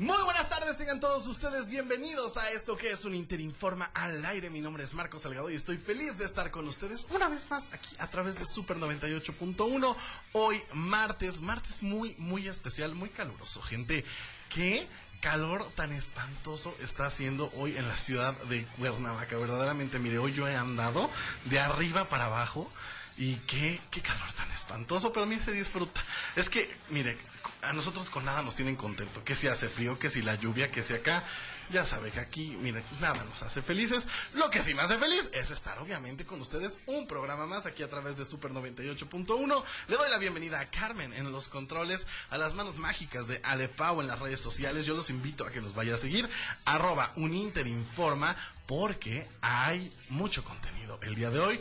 Muy buenas tardes, tengan todos ustedes bienvenidos a esto que es un Interinforma al aire. Mi nombre es Marco Salgado y estoy feliz de estar con ustedes una vez más aquí a través de Super 98.1. Hoy martes, martes muy, muy especial, muy caluroso, gente. ¿Qué calor tan espantoso está haciendo hoy en la ciudad de Cuernavaca? Verdaderamente, mire, hoy yo he andado de arriba para abajo. Y qué, qué calor tan espantoso, pero a mí se disfruta. Es que, mire, a nosotros con nada nos tienen contento. Que si hace frío, que si la lluvia, que si acá. Ya sabe que aquí, mire, nada nos hace felices. Lo que sí me hace feliz es estar obviamente con ustedes un programa más aquí a través de Super 98.1. Le doy la bienvenida a Carmen en los controles, a las manos mágicas de Alepao en las redes sociales. Yo los invito a que nos vaya a seguir, arroba uninterinforma, porque hay mucho contenido el día de hoy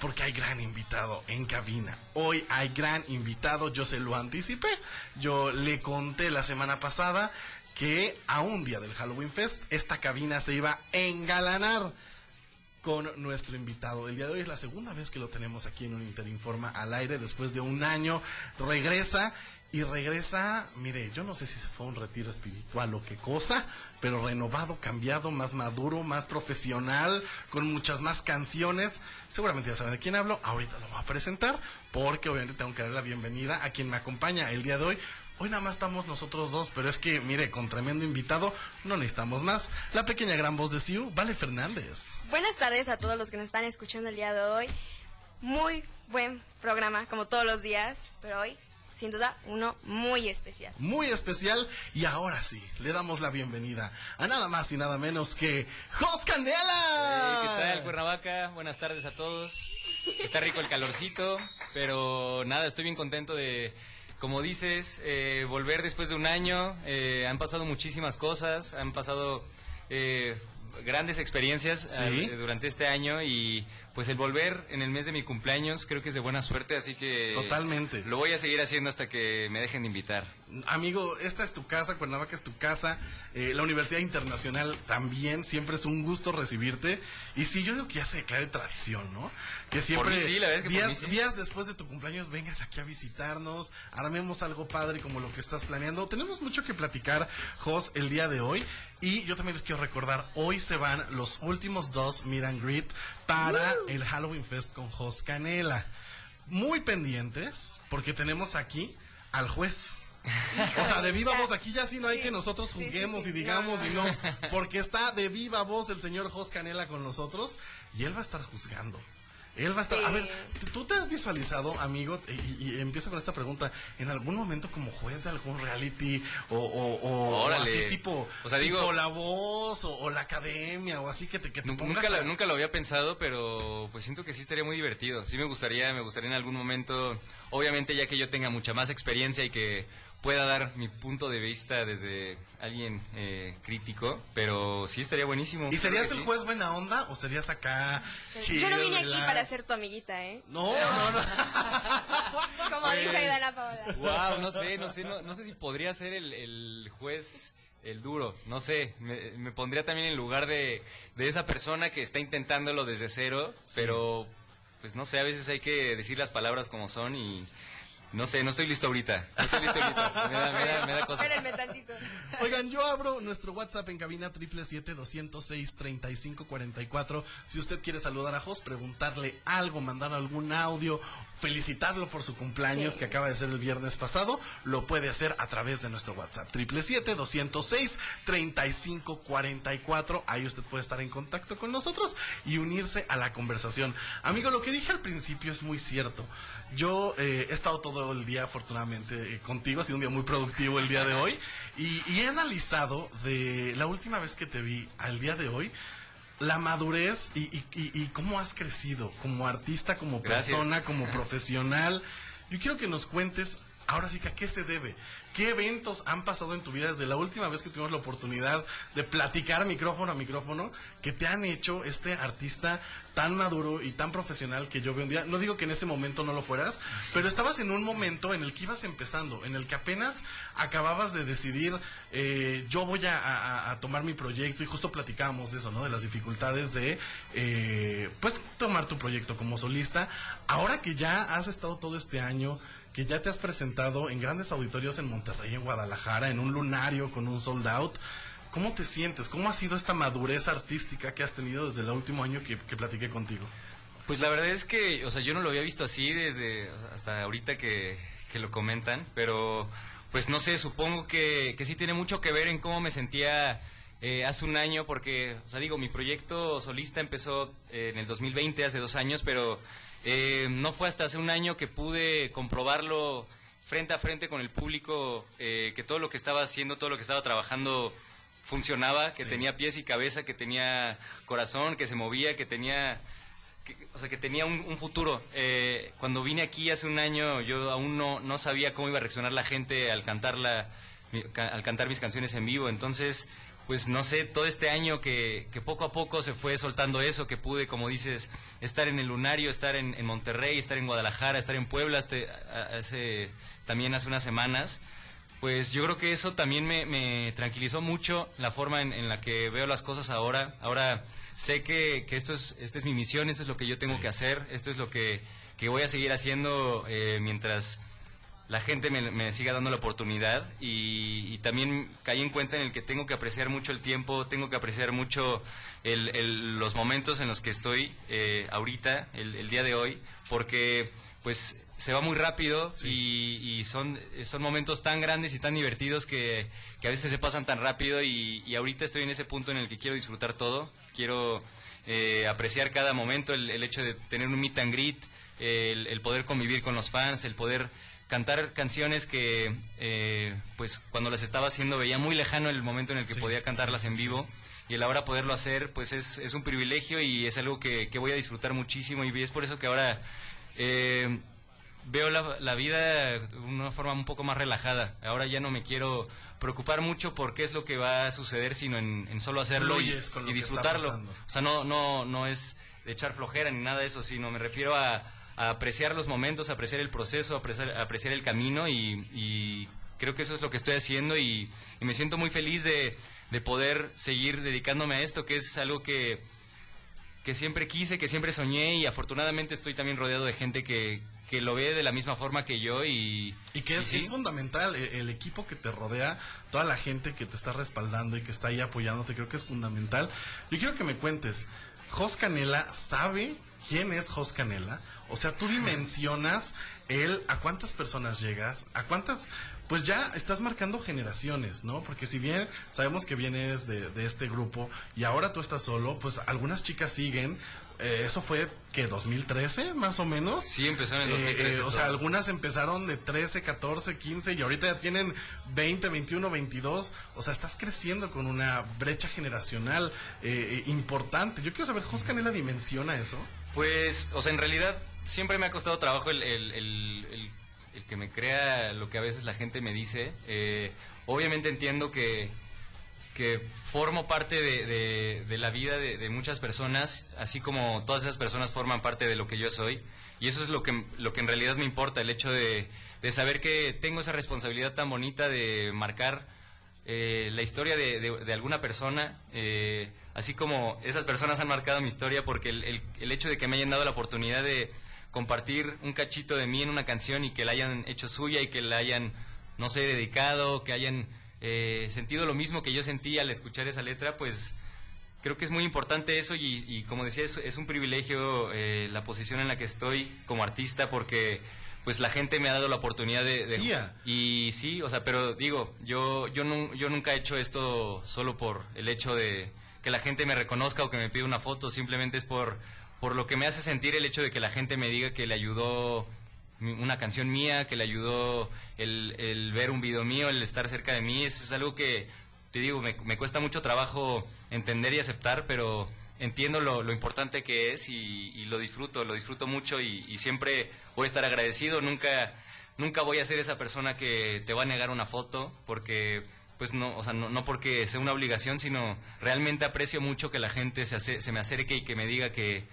porque hay gran invitado en cabina. Hoy hay gran invitado, yo se lo anticipé. Yo le conté la semana pasada que a un día del Halloween Fest esta cabina se iba a engalanar con nuestro invitado. El día de hoy es la segunda vez que lo tenemos aquí en un Interinforma al aire después de un año. Regresa y regresa, mire, yo no sé si se fue a un retiro espiritual o qué cosa, pero renovado, cambiado, más maduro, más profesional, con muchas más canciones. Seguramente ya saben de quién hablo, ahorita lo voy a presentar, porque obviamente tengo que dar la bienvenida a quien me acompaña el día de hoy. Hoy nada más estamos nosotros dos, pero es que, mire, con tremendo invitado, no necesitamos más. La pequeña gran voz de Siu, Vale Fernández. Buenas tardes a todos los que nos están escuchando el día de hoy. Muy buen programa, como todos los días, pero hoy sin duda uno muy especial. Muy especial y ahora sí, le damos la bienvenida a nada más y nada menos que Jos Candela. ¿Qué tal, Cuernavaca? Buenas tardes a todos. Está rico el calorcito, pero nada, estoy bien contento de, como dices, eh, volver después de un año. Eh, han pasado muchísimas cosas, han pasado... Eh, grandes experiencias Sí. eh, durante este año y pues el volver en el mes de mi cumpleaños creo que es de buena suerte, así que Totalmente. lo voy a seguir haciendo hasta que me dejen de invitar. Amigo, esta es tu casa, Cuernavaca es tu casa, eh, la Universidad Internacional también, siempre es un gusto recibirte. Y sí, yo digo que ya se declare tradición, ¿no? Que siempre, mí sí, la verdad es que por días, mí sí. días después de tu cumpleaños, vengas aquí a visitarnos, armemos algo padre como lo que estás planeando. Tenemos mucho que platicar, Jos, el día de hoy. Y yo también les quiero recordar, hoy se van los últimos dos Meet and Greet para el Halloween Fest con Jos Canela. Muy pendientes, porque tenemos aquí al juez. O sea, de viva voz, aquí ya sí no hay Sí. que nosotros sí, juzguemos sí. y digamos No, y no, porque está de viva voz el señor Jos Canela con nosotros y él va a estar juzgando. Él va a estar. A ver, ¿tú te has visualizado, amigo? Y, y empiezo con esta pregunta. ¿En algún momento como juez de algún reality o, o, o- o Órale. así tipo, O sea, tipo digo- la voz o, o la academia o así que te, que te pongas Nunca, a- lo, nunca lo había pensado, pero pues siento que sí estaría muy divertido. Sí me gustaría, me gustaría en algún momento, obviamente ya que yo tenga mucha más experiencia y que pueda dar mi punto de vista desde alguien eh, crítico, pero sí estaría buenísimo. ¿Y serías el sí. juez buena onda o serías acá chido? Yo no vine aquí para ser tu amiguita, ¿eh? No, no, no. Como Pues, dice Dana Paola. Wow, no sé, no sé, no, no sé si podría ser el, el juez el duro, no sé, me, me pondría también en lugar de, de esa persona que está intentándolo desde cero, pero pues no sé, a veces hay que decir las palabras como son y no sé, no estoy listo ahorita, no estoy listo ahorita, me da, me da, me da cosa. Espérenme tantito. Oigan, yo abro nuestro WhatsApp en cabina 777-206-3544. Si usted quiere saludar a Jos, preguntarle algo, mandar algún audio, felicitarlo por su cumpleaños Sí. que acaba de ser el viernes pasado, lo puede hacer a través de nuestro WhatsApp. 777-206-3544. Ahí usted puede estar en contacto con nosotros y unirse a la conversación. Amigo, lo que dije al principio es muy cierto. Yo eh, he estado todo el día, afortunadamente, eh, contigo. Ha sido un día muy productivo el día de hoy. Y, y he analizado de la última vez que te vi al día de hoy. La madurez y, y- y- y cómo has crecido como artista, como Gracias. persona, como profesional. Yo quiero que nos cuentes ahora sí que a qué se debe. ¿Qué eventos han pasado en tu vida desde la última vez que tuvimos la oportunidad de platicar micrófono a micrófono que te han hecho este artista tan maduro y tan profesional que yo veo un día. No digo que en ese momento no lo fueras, pero estabas en un momento en el que ibas empezando, en el que apenas acababas de decidir, eh, yo voy a, tomar mi proyecto y justo platicábamos de eso, ¿no? De las dificultades de, eh, pues, tomar tu proyecto como solista. Ahora que ya has estado todo este año, que ya te has presentado en grandes auditorios en Monterrey, en Guadalajara, en un lunario con un sold out. ¿Cómo te sientes? ¿Cómo ha sido esta madurez artística que has tenido desde el último año que, platiqué contigo? Pues la verdad es que, o sea, yo no lo había visto así desde hasta ahorita que, lo comentan, pero pues no sé, supongo que, que, sí tiene mucho que ver en cómo me sentía eh, hace un año, porque, o sea, digo, mi proyecto solista empezó eh, en el 2020, hace dos años, pero eh, no fue hasta hace un año que pude comprobarlo frente a frente con el público, que todo lo que estaba haciendo, todo lo que estaba trabajando funcionaba, que tenía pies y cabeza, que tenía corazón, que se movía, que tenía, o sea, que tenía un, futuro. Eh, cuando vine aquí hace un año, yo aún no, no sabía cómo iba a reaccionar la gente al cantarla, al cantar mis canciones en vivo. Entonces, pues no sé, todo este año que, que, poco a poco se fue soltando eso, que pude, como dices, estar en el Lunario, estar en, en Monterrey, estar en Guadalajara, estar en Puebla, este, hace, también hace unas semanas pues yo creo que eso también me, tranquilizó mucho la forma en, la que veo las cosas ahora. Ahora sé que, esto es, esta es mi misión, esto es lo que yo tengo que hacer, esto es lo que, voy a seguir haciendo eh, mientras la gente me, siga dando la oportunidad y, también caí en cuenta en el que tengo que apreciar mucho el tiempo, tengo que apreciar mucho los momentos en los que estoy eh, ahorita, el, día de hoy, porque pues se va muy rápido y, son, son momentos tan grandes y tan divertidos que, a veces se pasan tan rápido y, ahorita estoy en ese punto en el que quiero disfrutar todo, quiero eh, apreciar cada momento, el, hecho de tener un meet and greet, el, poder convivir con los fans, el poder cantar canciones que eh, pues cuando las estaba haciendo veía muy lejano el momento en el que podía cantarlas en vivo y el ahora poderlo hacer pues es, es un privilegio y es algo que, que voy a disfrutar muchísimo y es por eso que ahora... Eh, veo la, vida de una forma un poco más relajada. Ahora ya no me quiero preocupar mucho por qué es lo que va a suceder, sino en, solo hacerlo y, disfrutarlo. O sea, no, no, no es de echar flojera ni nada de eso, sino me refiero a, apreciar los momentos, apreciar el proceso, apreciar, apreciar el camino y, creo que eso es lo que estoy haciendo y, me siento muy feliz de, de poder seguir dedicándome a esto, que es algo que que siempre quise, que siempre soñé y afortunadamente estoy también rodeado de gente que, que lo ve de la misma forma que yo y... Y que es, es fundamental, e, el, equipo que te rodea, toda la gente que te está respaldando y que está ahí apoyándote, creo que es fundamental. Yo quiero que me cuentes, Jos Canela sabe quién es Jos Canela, o sea, tú dimensionas él a cuántas personas llegas, a cuántas pues ya estás marcando generaciones, ¿no? Porque si bien sabemos que vienes de, de este grupo y ahora tú estás solo, pues algunas chicas siguen, eh, eso fue que 2013 más o menos. Sí, empezó en el 2013. Eh, o sea, algunas empezaron de 13, 14, 15 y ahorita ya tienen 20, 21, 22. O sea, estás creciendo con una brecha generacional eh, importante. Yo quiero saber, ¿Jos Canela dimensiona eso? Pues, o sea, en realidad siempre me ha costado trabajo el, el, el, el que me crea lo que a veces la gente me dice. obviamente entiendo que que formo parte de, de, la vida de, muchas personas, así como todas esas personas forman parte de lo que yo soy. Y eso es lo que, lo que en realidad me importa, el hecho de, saber que tengo esa responsabilidad tan bonita de marcar eh, la historia de, alguna persona, eh, así como esas personas han marcado mi historia, porque el, el, el hecho de que me hayan dado la oportunidad de compartir un cachito de mí en una canción y que la hayan hecho suya y que la hayan, no sé, dedicado, que hayan eh, sentido lo mismo que yo sentí al escuchar esa letra, pues creo que es muy importante eso y, como decía, es, un privilegio eh, la posición en la que estoy como artista porque pues la gente me ha dado la oportunidad de... Y sí, o sea, pero digo, yo, yo, yo nunca he hecho esto solo por el hecho de que la gente me reconozca o que me pida una foto, simplemente es por, por lo que me hace sentir el hecho de que la gente me diga que le ayudó una canción mía que le ayudó el, ver un video mío, el estar cerca de mí. Es algo que, te digo, me, cuesta mucho trabajo entender y aceptar, pero entiendo lo, importante que es y, lo disfruto, lo disfruto mucho y, siempre voy a estar agradecido. Nunca, nunca voy a ser esa persona que te va a negar una foto porque pues no, o sea, no, porque sea una obligación, sino realmente aprecio mucho que la gente se, se me acerque y que me diga que,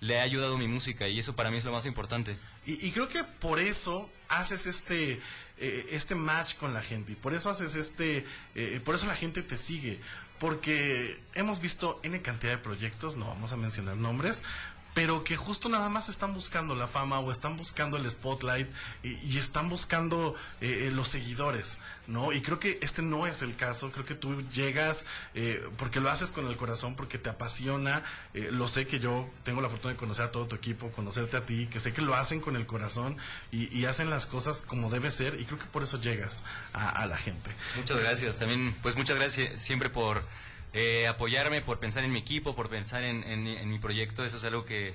le ha ayudado mi música y eso para mí es lo más importante. Y, y creo que por eso haces este eh, este match con la gente y por eso haces este eh, por eso la gente te sigue porque hemos visto n cantidad de proyectos no vamos a mencionar nombres pero que justo nada más están buscando la fama o están buscando el spotlight y, están buscando eh, eh, los seguidores, ¿no? Y creo que este no es el caso, creo que tú llegas eh, porque lo haces con el corazón, porque te apasiona, eh, lo sé que yo tengo la fortuna de conocer a todo tu equipo, conocerte a ti, que sé que lo hacen con el corazón y, y hacen las cosas como debe ser y creo que por eso llegas a, a la gente. Muchas gracias. También, pues muchas gracias siempre por eh, apoyarme, por pensar en mi equipo, por pensar en, mi proyecto. Eso es algo que,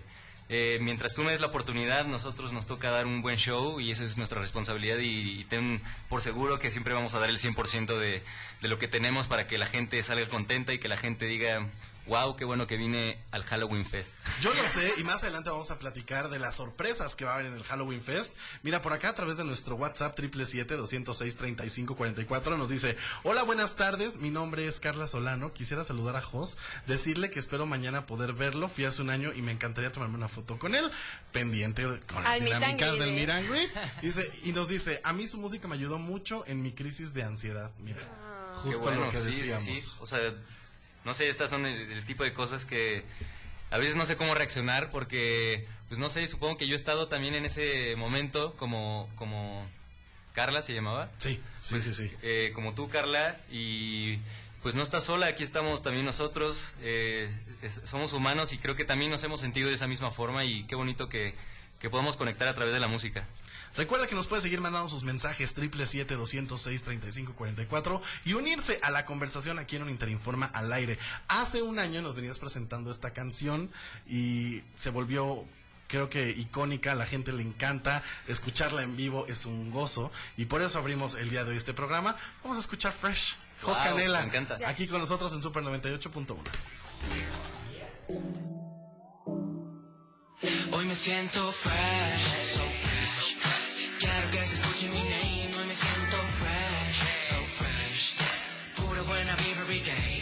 eh, mientras tú me des la oportunidad, nosotros nos toca dar un buen show y esa es nuestra responsabilidad. Y, y ten por seguro que siempre vamos a dar el 100% de, de lo que tenemos para que la gente salga contenta y que la gente diga, wow, qué bueno que vine al Halloween Fest. Yo lo sé y más adelante vamos a platicar de las sorpresas que va a haber en el Halloween Fest. Mira, por acá a través de nuestro WhatsApp 777-206-3544 nos dice, hola, buenas tardes, mi nombre es Carla Solano, quisiera saludar a Jos, decirle que espero mañana poder verlo, fui hace un año y me encantaría tomarme una foto con él, pendiente con las dinámicas del greet. Dice, y nos dice, a mí su música me ayudó mucho en mi crisis de ansiedad. Mira, Qué justo bueno, lo que sí, decíamos. sí. O sea, no sé, estas son el, el tipo de cosas que a veces no sé cómo reaccionar porque, pues no sé, supongo que yo he estado también en ese momento como, como Carla se llamaba. Sí, sí, sí, sí. Eh, como tú, Carla, y pues no estás sola, aquí estamos también nosotros, eh, es- somos humanos y creo que también nos hemos sentido de esa misma forma y qué bonito que, que podamos conectar a través de la música. Recuerda que nos puede seguir mandando sus mensajes 777-206-3544 y unirse a la conversación aquí en un Interinforma al aire. Hace un año nos venías presentando esta canción y se volvió creo que icónica, a la gente le encanta, escucharla en vivo es un gozo y por eso abrimos el día de hoy este programa. Vamos a escuchar Fresh. Jos Wow, Canela, me encanta. aquí con nosotros en Super 98.1. Hoy me siento fresh, so fresh. Quiero que se escuche mi name. Hoy me siento fresh, so fresh. Pura buena vibra every day.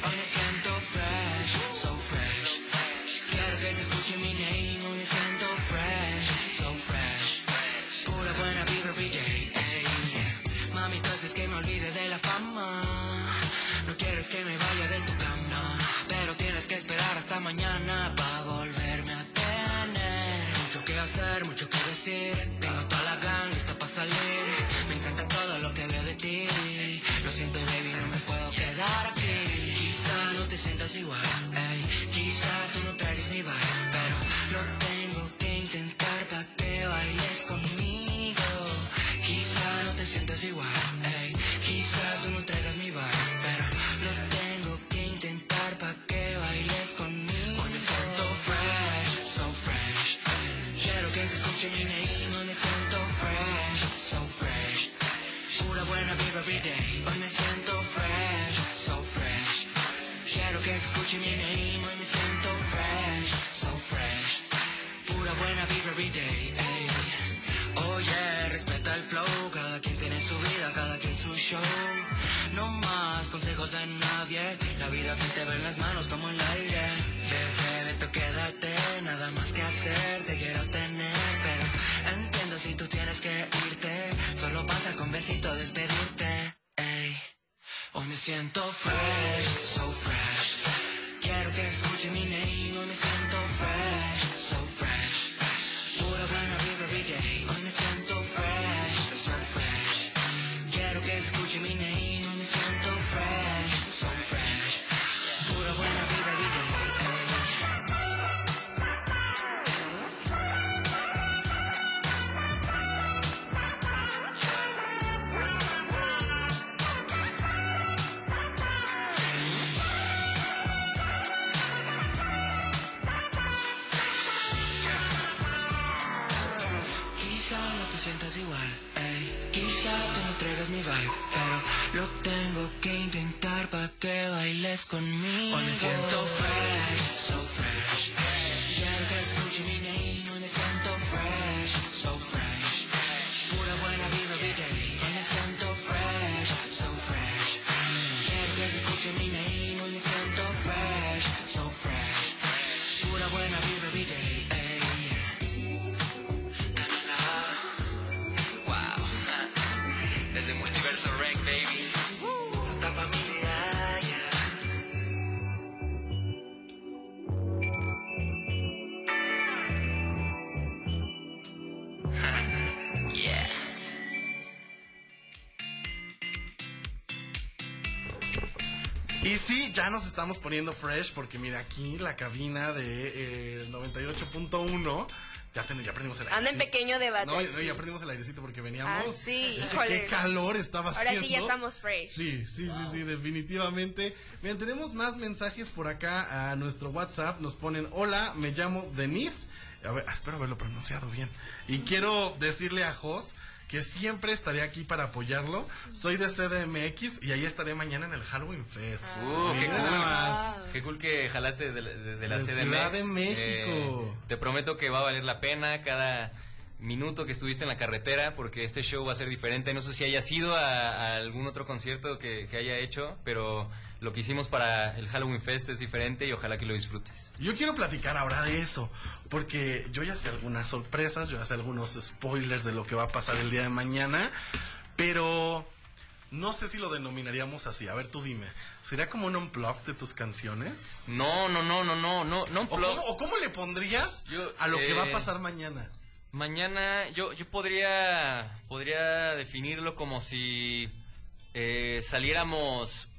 Lo siento, baby, no me puedo quedar aquí. Quizá no te sientas igual, Hoy me siento fresh, so fresh. Quiero que escuche mi name. Hoy me siento fresh, so fresh. Pura buena vibra every day. ey. Oh yeah, respeta el flow. Cada quien tiene su vida, cada quien su show. No más consejos de nadie. La vida se te ve en las manos como el aire. Bebé, vete, quédate. Nada más que hacer, te quiero tener. Besito despedirte. Ey. Hoy me siento fresh, so fresh. Quiero que escuche mi name. Que bailes conmigo. Hoy me siento fresh, so fresh. Estamos poniendo fresh porque mira aquí la cabina de eh, 98.1 ya, ten- ya prendimos el aire. Anda en pequeño debate. No, no, ya prendimos el airecito porque veníamos. Ah, sí, Es que híjole. qué calor estaba Ahora haciendo. sí ya estamos fresh. Sí, sí, sí, sí, definitivamente. Miren, tenemos más mensajes por acá a nuestro WhatsApp. Nos ponen, hola, me llamo Denif. A ver, ah, espero haberlo pronunciado bien. Y quiero decirle a Jos que siempre estaré aquí para apoyarlo. Soy de CDMX y ahí estaré mañana en el Halloween Fest. Uh, qué cool. más. Qué cool que jalaste desde la, desde la De CDMX. Ciudad de Eh, México. te prometo que va a valer la pena cada minuto que estuviste en la carretera porque este show va a ser diferente. No sé si haya sido a, a algún otro concierto que, que haya hecho, pero lo que hicimos para el Halloween Fest es diferente y ojalá que lo disfrutes. Yo quiero platicar ahora de eso, porque yo ya sé algunas sorpresas, yo ya sé algunos spoilers de lo que va a pasar el día de mañana, pero no sé si lo denominaríamos así. A ver, tú dime, ¿sería como un unplug de tus canciones? No, no, no, no, no, no, no. ¿O cómo, o cómo le pondrías Yo, a lo que va a eh, pasar mañana? Mañana yo, yo podría, podría definirlo como si eh, saliéramos,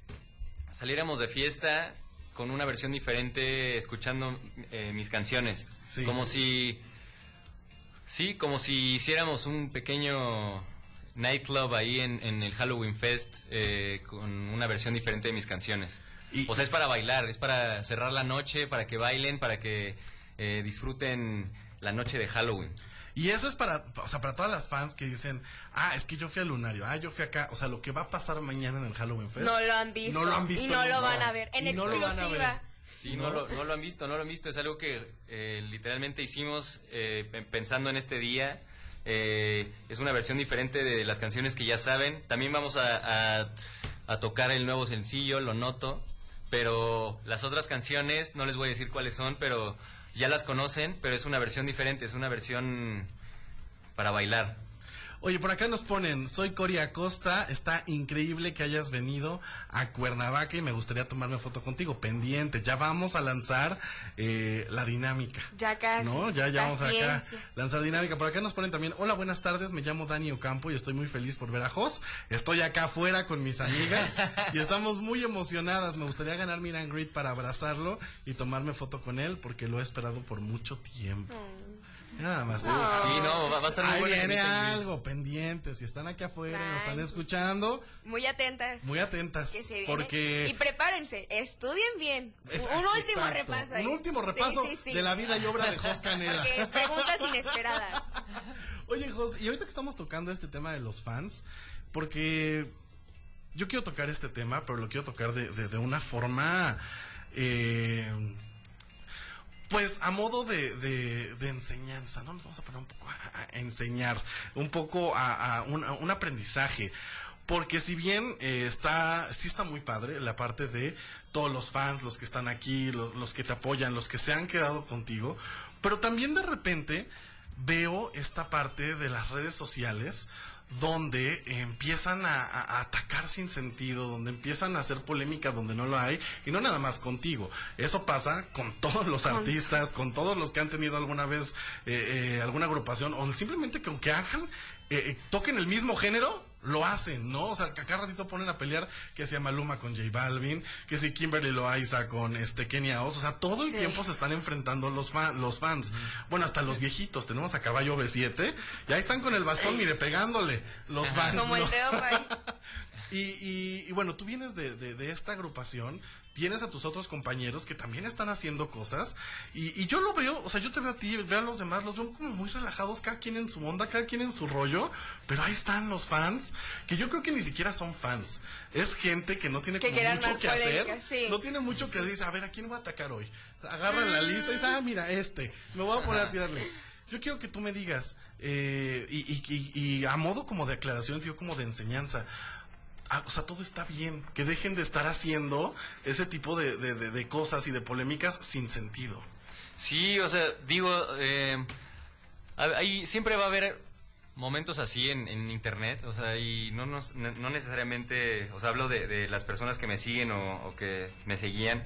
saliéramos de fiesta con una versión diferente escuchando eh, mis canciones. Sí. Como si, sí, como si hiciéramos un pequeño nightclub ahí en, en el Halloween Fest eh, con una versión diferente de mis canciones. Y- o sea, es para bailar, es para cerrar la noche, para que bailen, para que eh, disfruten la noche de Halloween. Y eso es para, o sea, para todas las fans que dicen, ah, es que yo fui al lunario, ah, yo fui acá, o sea, lo que va a pasar mañana en el Halloween Fest. No lo han visto. No lo han visto. Y no lo van a ver. En Y no lo van a exclusiva. ver. Sí, no, lo, no lo han visto, no lo han visto. Es algo que eh, literalmente hicimos eh, pe- pensando en este día. Eh, es una versión diferente de las canciones que ya saben. También vamos a, a- a tocar el nuevo sencillo, lo noto. Pero las otras canciones, no les voy a decir cuáles son, pero ya las conocen. Pero es una versión diferente, es una versión para bailar. Oye, por acá nos ponen, soy Cori Acosta, está increíble que hayas venido a Cuernavaca y me gustaría tomarme foto contigo, pendiente, ya vamos a lanzar eh, la dinámica. Ya casi. No, ya, ya vamos acá lanzar dinámica. Por acá nos ponen también, hola, buenas tardes, me llamo Dani Ocampo y estoy muy feliz por ver a Jos. Estoy acá afuera con mis amigas y estamos muy emocionadas. Me gustaría ganar mi greet para abrazarlo y tomarme foto con él porque lo he esperado por mucho tiempo. Nada más. ¿eh? Sí, no, va, va a estar muy Ahí viene algo, pendientes. Si están aquí afuera y nos están escuchando, Muy atentas. muy atentas. Que se viene. Porque. Y prepárense, estudien bien. Es- un último exacto, repaso. ahí. Un último Sí, repaso sí, sí. de la vida y obra de Jos Canela. Porque preguntas inesperadas. Oye, Jos, y ahorita que estamos tocando este tema de los fans, porque yo quiero tocar este tema, pero lo quiero tocar de, de- de una forma. eh, pues a modo de, de- enseñanza, ¿no? Nos vamos a poner un poco a, enseñar, un poco a, a un, a un aprendizaje. Porque si bien eh, está, sí está muy padre la parte de todos los fans, los que están aquí, los, los que te apoyan, los que se han quedado contigo, pero también de repente veo esta parte de las redes sociales donde empiezan a, atacar sin sentido, donde empiezan a hacer polémica donde no lo hay, y no nada más contigo. Eso pasa con todos los artistas, con todos los que han tenido alguna vez eh, eh, alguna agrupación, o simplemente que aunque hagan, eh, eh, toquen el mismo género, lo hacen, ¿no? O sea, que a cada ratito ponen a pelear que sea Maluma con J Balvin, que si Kimberly Loaiza con este Kenia Oz, o sea, todo el Sí. tiempo se están enfrentando los, fan, los fans. Bueno, hasta los viejitos, tenemos a Caballo B7, y ahí están con el bastón, mire, pegándole los fans. Como el ¿no? Y, y- y bueno, tú vienes de, de- de esta agrupación, tienes a tus otros compañeros que también están haciendo cosas, y, y yo lo veo, o sea, yo te veo a ti, veo a los demás, los veo como muy relajados, cada quien en su onda, cada quien en su rollo, pero ahí están los fans, que yo creo que ni siquiera son fans, es gente que no tiene Que como mucho que hacer, sí. no tiene mucho que decir, a ver, ¿a quién voy a atacar hoy? Agarran la lista y dicen, ah, mira, este, me voy a poner a tirarle. Yo quiero que tú me digas, eh, y, y- y- y a modo como de aclaración, digo como de enseñanza, ah, o sea, todo está bien, que dejen de estar haciendo ese tipo de, de- de- cosas y de polémicas sin sentido. Sí, o sea, digo, eh, ahí siempre va a haber momentos así en, en internet, o sea, y no, nos- no, necesariamente, o sea, hablo de, las personas que me siguen o que me seguían.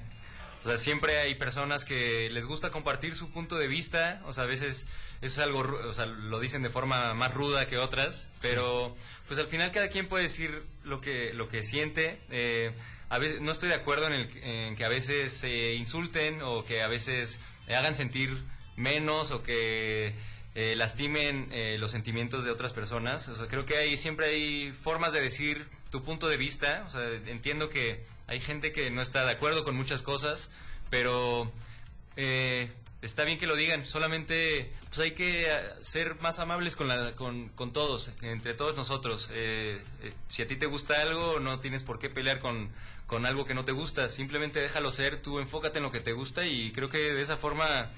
O sea, siempre hay personas que les gusta compartir su punto de vista, o sea, a veces es algo, o sea, lo dicen de forma más ruda que otras, pero pues al final cada quien puede decir lo que, lo que siente. eh, a veces no estoy de acuerdo en, el- en que a veces se insulten o que a veces hagan sentir menos o que eh, lastimen eh, los sentimientos de otras personas. O sea, creo que hay siempre hay formas de decir tu punto de vista. O sea, entiendo que hay gente que no está de acuerdo con muchas cosas, pero eh, está bien que lo digan. Solamente pues hay que eh, ser más amables con, la, con, todos, entre todos nosotros. Eh, eh, si a ti te gusta algo, no tienes por qué pelear con, con algo que no te gusta. Simplemente déjalo ser, tú enfócate en lo que te gusta y creo que de esa forma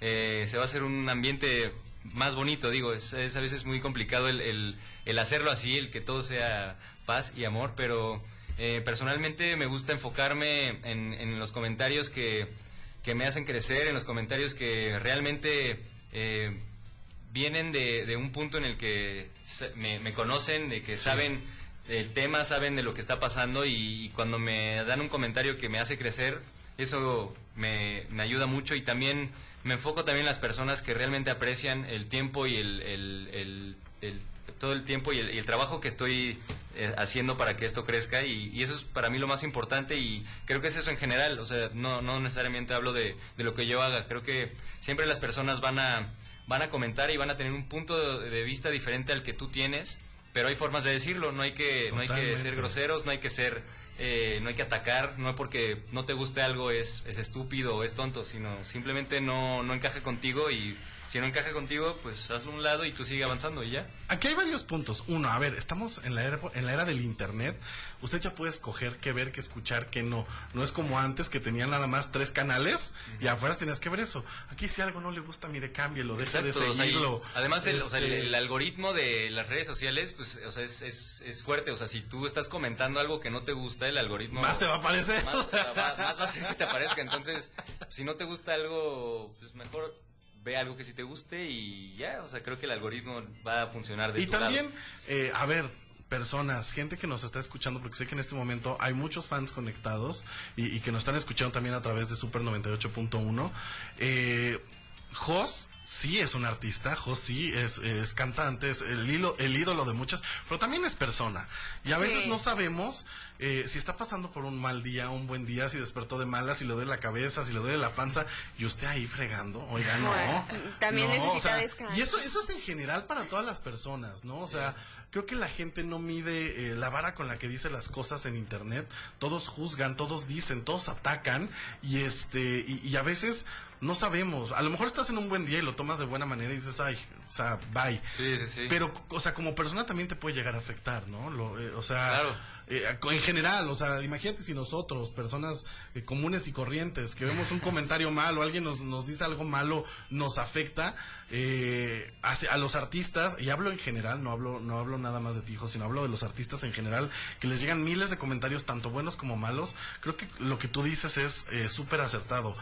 eh, se va a hacer un ambiente más bonito. Digo, es, es a veces muy complicado el, el, el hacerlo así, el que todo sea paz y amor, pero eh, personalmente me gusta enfocarme en, en los comentarios que, que me hacen crecer, en los comentarios que realmente eh, vienen de, de un punto en el que me, me conocen, de que saben el tema, saben de lo que está pasando y, cuando me dan un comentario que me hace crecer, eso me, me ayuda mucho y también me enfoco también en las personas que realmente aprecian el tiempo y el, el- el- el- todo el tiempo y el, y el trabajo que estoy eh, haciendo para que esto crezca y, y eso es para mí lo más importante y creo que es eso en general, o sea, no, no necesariamente hablo de, de lo que yo haga, creo que siempre las personas van a, van a comentar y van a tener un punto de, de vista diferente al que tú tienes, pero hay formas de decirlo, no hay que, no hay que ser groseros, no hay que ser, eh, no hay que atacar, no porque no te guste algo es, es estúpido o es tonto, sino simplemente no, no encaja contigo y si no encaja contigo, pues hazlo a un lado y tú sigue avanzando y ya. Aquí hay varios puntos. Uno, a ver, estamos en la era, en la era del internet. Usted ya puede escoger qué ver, qué escuchar, qué no. No es como antes que tenían nada más tres canales y afuera tenías que ver eso. Aquí si algo no le gusta, mire, cámbielo, deje de o sea, seguirlo. además, el, o sea, el- Este, el algoritmo de las redes sociales, pues, o sea, es, es, es fuerte. O sea, si tú estás comentando algo que no te gusta, el algoritmo... Más te va a aparecer. Más, va, más va a ser que te aparezca. Entonces, si no te gusta algo, pues mejor ve algo que sí te guste y ya. O sea, creo que el algoritmo va a funcionar de Y tu también, lado. eh, a ver, personas, gente que nos está escuchando, porque sé que en este momento hay muchos fans conectados y, y que nos están escuchando también a través de Super 98.1. Eh, Jos sí es un artista, Jos sí es, es cantante, es el, hilo- el ídolo de muchas, pero también es persona. Y a Sí. veces no sabemos eh, si está pasando por un mal día, un buen día, si despertó de malas, si le duele la cabeza, si le duele la panza, y usted ahí fregando, oiga, no. Bueno, también no, necesita o sea, descanso. Y eso, eso es en general para todas las personas, ¿no? O sea, creo que la gente no mide eh, la vara con la que dice las cosas en internet. Todos juzgan, todos dicen, todos atacan y este y, y a veces no sabemos. A lo mejor estás en un buen día y lo tomas de buena manera y dices, ay, o sea, bye. Sí, sí, sí. Pero, o sea, como persona también te puede llegar a afectar, ¿no? Lo, eh, o sea, Claro. eh, en general, o sea, imagínate si nosotros, personas eh, comunes y corrientes, que vemos un comentario malo, alguien nos, nos dice algo malo, nos afecta, eh, hacia- a los artistas, y hablo en general, no hablo, no hablo nada más de ti, hijo, sino hablo de los artistas en general, que les llegan miles de comentarios, tanto buenos como malos, creo que lo que tú dices es eh, súper acertado.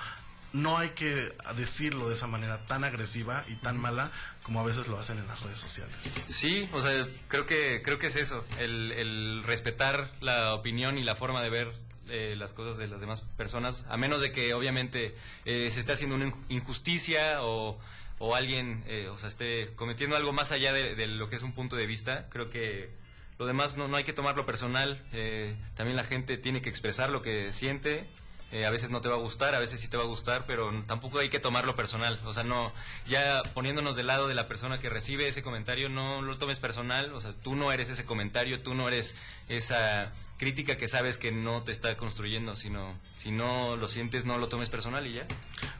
No hay que decirlo de esa manera tan agresiva y tan mala como a veces lo hacen en las redes sociales. Sí, o sea, creo que creo que es eso, el, el respetar la opinión y la forma de ver eh, las cosas de las demás personas, a menos de que obviamente eh, se esté haciendo una inju- injusticia o, o alguien, eh, o sea, esté cometiendo algo más allá de, de lo que es un punto de vista. Creo que lo demás no, no hay que tomarlo personal. eh, también la gente tiene que expresar lo que siente. Eh, a veces no te va a gustar, a veces sí te va a gustar, pero tampoco hay que tomarlo personal. O sea, no, ya poniéndonos del lado de la persona que recibe ese comentario, no lo tomes personal. O sea, tú no eres ese comentario, tú no eres esa crítica que sabes que no te está construyendo, sino si no lo sientes, no lo tomes personal y ya.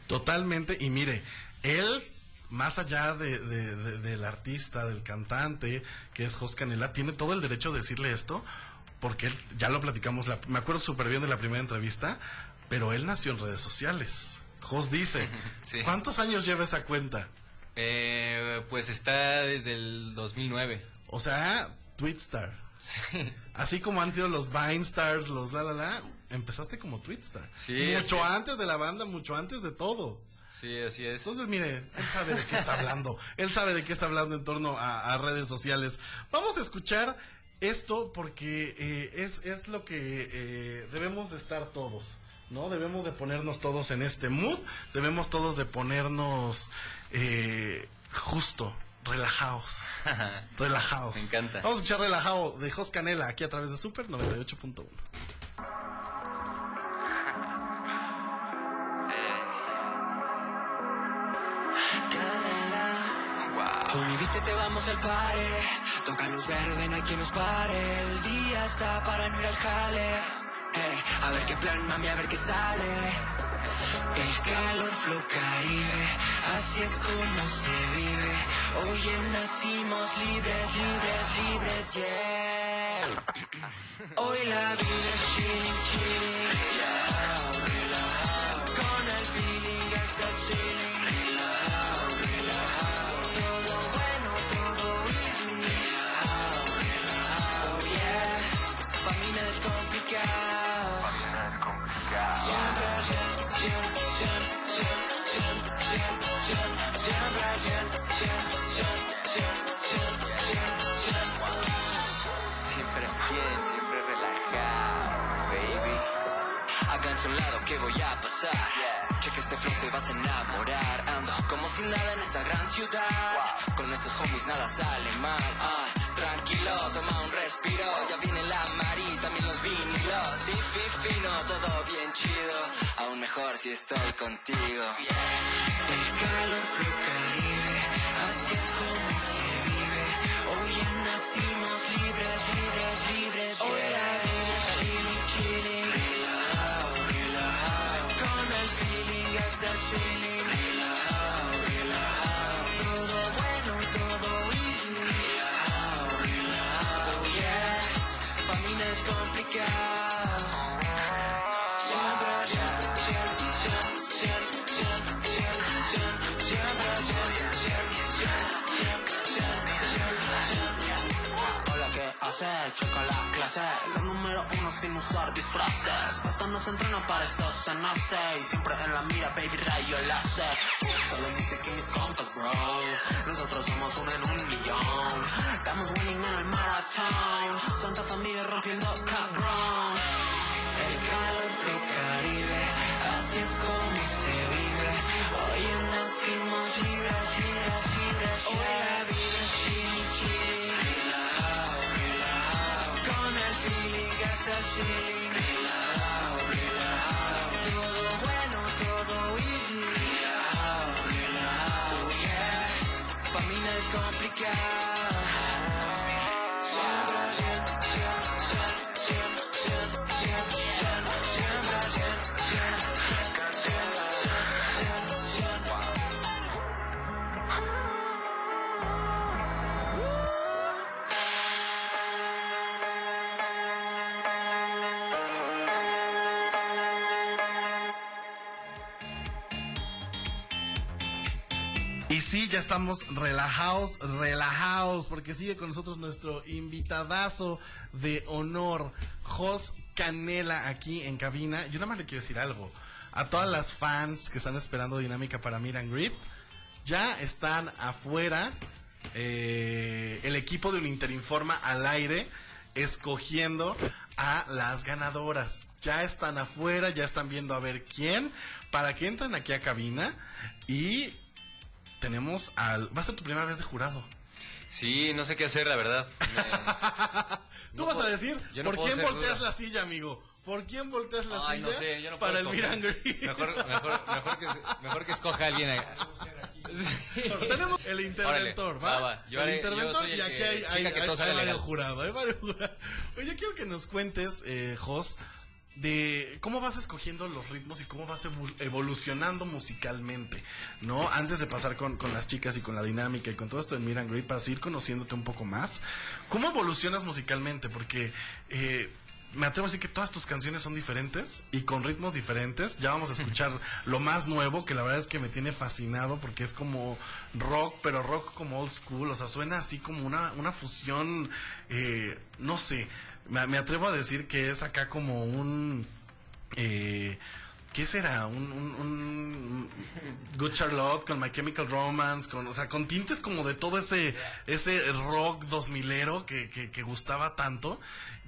Totalmente, y mire, él, más allá de, de- de- del artista, del cantante, que es Jos Canela, tiene todo el derecho de decirle esto, porque ya lo platicamos, la- me acuerdo súper bien de la primera entrevista, pero él nació en redes sociales. Jos dice, Sí. ¿cuántos años lleva esa cuenta? Eh, pues está desde el 2009. O sea, Twitstar. Sí. Así como han sido los Vine Stars, los la la la, empezaste como Twitstar. Sí, mucho antes de la banda, mucho antes de todo. Sí, así es. Entonces, mire, él sabe de qué está hablando. Él sabe de qué está hablando en torno a, a redes sociales. Vamos a escuchar esto porque eh, es, es lo que eh, debemos de estar todos, ¿no? Debemos de ponernos todos en este mood, debemos todos de ponernos eh, justo, relajados, relajados. Me encanta. Vamos a escuchar relajado de Jos Canela aquí a través de Super 98.1. Con mi viste te vamos al pare, toca luz verde, no hay quien nos pare, el día está para no ir al jale. Ey, a ver qué plan, mami, a ver qué sale. El calor flow caribe, así es como se vive. Hoy nacimos libres, libres, libres, yeah. Hoy la vida es chilling, chilling. Relajado, relajado. Con el feeling hasta el ceiling. Te vas a enamorar. Ando como si nada en esta gran ciudad. Con estos homies nada sale mal. Ah, tranquilo, toma un respiro. Ya viene la Mari, también los vinilos. Fifi fino, todo bien chido. Aún mejor si estoy contigo. El calor flow caribe, así es como Checa la clase. Los número uno sin usar disfraces. Esto no se entrena para esto se nace. Y siempre en la mira, baby, rayo láser. Solo dice que mis compas, estamos relajados, relajados, porque sigue con nosotros nuestro invitadazo de honor, Jos Canela, aquí en cabina. Yo nada más le quiero decir algo. A todas las fans que están esperando dinámica para Miran Grip, ya están afuera eh, el equipo de un Interinforma al aire escogiendo a las ganadoras. Ya están afuera, ya están viendo a ver quién, para que entren aquí a cabina y tenemos al... Va a ser tu primera vez de jurado. Sí, no sé qué hacer, la verdad. Tú No vas a puedo- decir, yo no ¿por quién volteas dura. la silla, amigo? ¿Por quién volteas la Ay, silla no sé, yo no para el puedo Miran escoger. Grip? Mejor, mejor, mejor, que, mejor que escoja a alguien. ahí. Tenemos el interventor, Órale, ¿va? va, va. Yo el haré- interventor yo y aquí hay, hay, hay- hay varios jurados, jurados. Oye, quiero que nos cuentes, eh, Jos, de cómo vas escogiendo los ritmos y cómo vas evo- evolucionando musicalmente, ¿no? Antes de pasar con, con las chicas y con la dinámica y con todo esto de Miran Great, para seguir conociéndote un poco más, ¿cómo evolucionas musicalmente? Porque eh, me atrevo a decir que todas tus canciones son diferentes y con ritmos diferentes. Ya vamos a escuchar lo más nuevo, que la verdad es que me tiene fascinado porque es como rock, pero rock como old school, o sea, suena así como una, una fusión, eh, no sé, me, me atrevo a decir que es acá como un... Eh, ¿Qué será? Un, un, Good Charlotte con My Chemical Romance, con, o sea, con tintes como de todo ese, ese rock dos milero que, que, que gustaba tanto.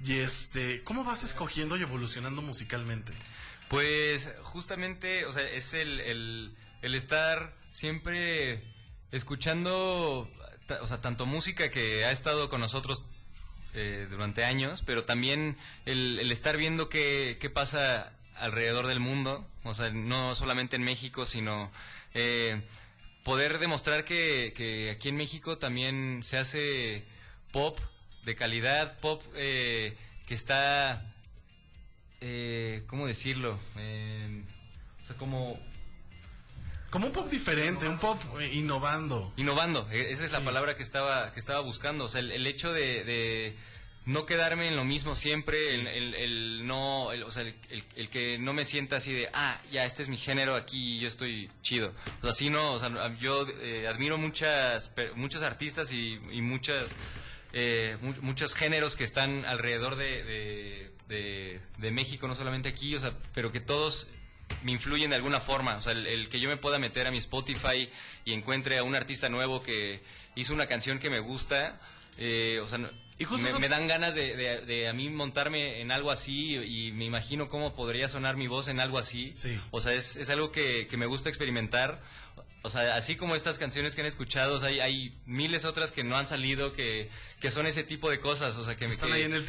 Y este, ¿cómo vas escogiendo y evolucionando musicalmente? Pues justamente, o sea, es el, el, el estar siempre escuchando, o sea, tanto música que ha estado con nosotros eh, durante años, pero también el, estar viendo qué, qué pasa alrededor del mundo, o sea, no solamente en México, sino eh, poder demostrar que, que aquí en México también se hace pop de calidad, pop eh, que está, eh, ¿cómo decirlo? Eh, o sea, como Como un pop diferente, un pop eh, innovando. Innovando, e- esa es la palabra que estaba, que estaba buscando. O sea, el, el hecho de, de no quedarme en lo mismo siempre, el, el- el no, el- o sea, el, que no me sienta así de, ah, ya, este es mi género aquí y yo estoy chido. O sea, así no, o sea, yo eh, admiro muchas, muchos artistas y, y muchas, eh, mu- muchos géneros que están alrededor de, de, de- de México, no solamente aquí, o sea, pero que todos me influyen de alguna forma. O sea, el, el que yo me pueda meter a mi Spotify y encuentre a un artista nuevo que hizo una canción que me gusta, eh, o sea, no- Y justo me, eso- me dan ganas de, de- de a mí montarme en algo así y me imagino cómo podría sonar mi voz en algo así. Sí. O sea, es, es algo que, que me gusta experimentar. O sea, así como estas canciones que han escuchado, o sea, hay, hay miles otras que no han salido que, que son ese tipo de cosas. O sea, que, me- Están que, ahí en el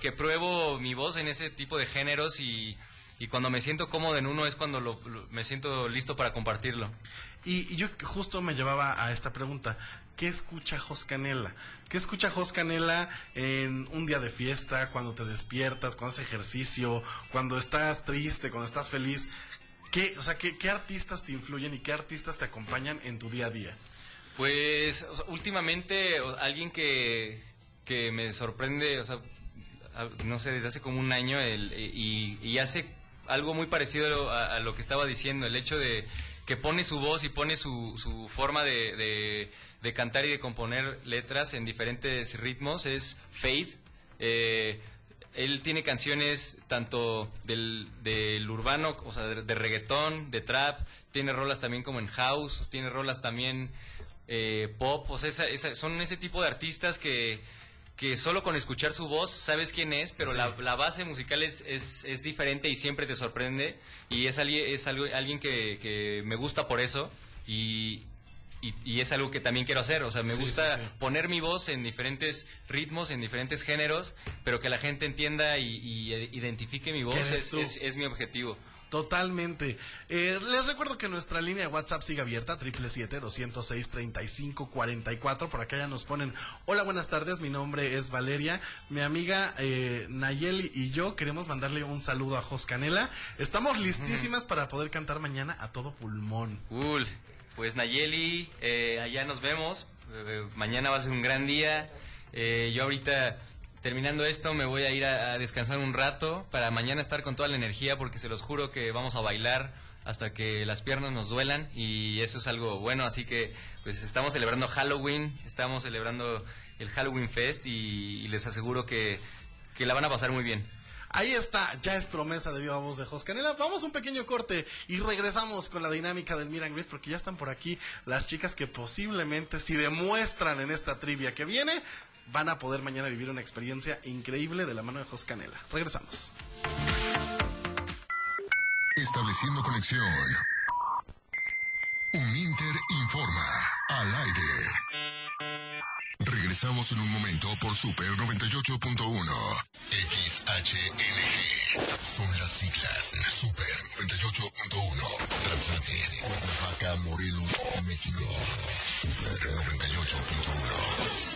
que pruebo mi voz en ese tipo de géneros y, y cuando me siento cómodo en uno es cuando lo- lo- me siento listo para compartirlo. Y, y yo justo me llevaba a esta pregunta. ¿Qué escucha Jos Canela? ¿Qué escucha Jos Canela en un día de fiesta, cuando te despiertas, cuando haces ejercicio, cuando estás triste, cuando estás feliz? ¿Qué, o sea, ¿qué, qué artistas te influyen y qué artistas te acompañan en tu día a día? Pues o sea, últimamente alguien que, que me sorprende, o sea, no sé, desde hace como un año el, y, y hace algo muy parecido a, a lo que estaba diciendo, el hecho de que pone su voz y pone su, su forma de, de- cantar y de componer letras en diferentes ritmos es Faith. Eh, él tiene canciones tanto del, del urbano, o sea, de, de reggaetón, de trap, tiene rolas también como en house, tiene rolas también eh, pop, o sea, esa- esa- son ese tipo de artistas que, que solo con escuchar su voz sabes quién es, pero la, la base musical es, es, es diferente y siempre te sorprende. Y es alguien, es algo, alguien que, que me gusta por eso y, y, y es algo que también quiero hacer, o sea, me Sí, gusta sí, sí. poner mi voz en diferentes ritmos, en diferentes géneros, pero que la gente entienda y, y identifique mi voz. Es, es mi objetivo. Totalmente. Eh, les recuerdo que nuestra línea de WhatsApp sigue abierta, 777-206-3544. Por acá ya nos ponen, hola, buenas tardes, mi nombre es Valeria. Mi amiga eh, Nayeli y yo queremos mandarle un saludo a Jos Canela. Estamos listísimas para poder cantar mañana a todo pulmón. Cool. Pues Nayeli, eh, allá nos vemos. Eh, mañana va a ser un gran día. Eh, yo ahorita, terminando esto, me voy a ir a, descansar un rato para mañana estar con toda la energía porque se los juro que vamos a bailar hasta que las piernas nos duelan y eso es algo bueno. Así que pues estamos celebrando Halloween, estamos celebrando el Halloween Fest y, les aseguro que, que la van a pasar muy bien. Ahí está, ya es promesa de viva voz de Jos Canela. Vamos un pequeño corte y regresamos con la dinámica del Miran Grid porque ya están por aquí las chicas que posiblemente, si demuestran en esta trivia que viene, van a poder mañana vivir una experiencia increíble de la mano de Jos Canela. Regresamos. Estableciendo conexión. Uninter informa al aire. Regresamos en un momento por Super 98.1. XHNG. Son las siglas Super 98.1. Transmite Oaxaca, Morelos, México. Super 98.1.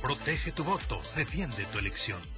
protege tu voto, defiende tu elección.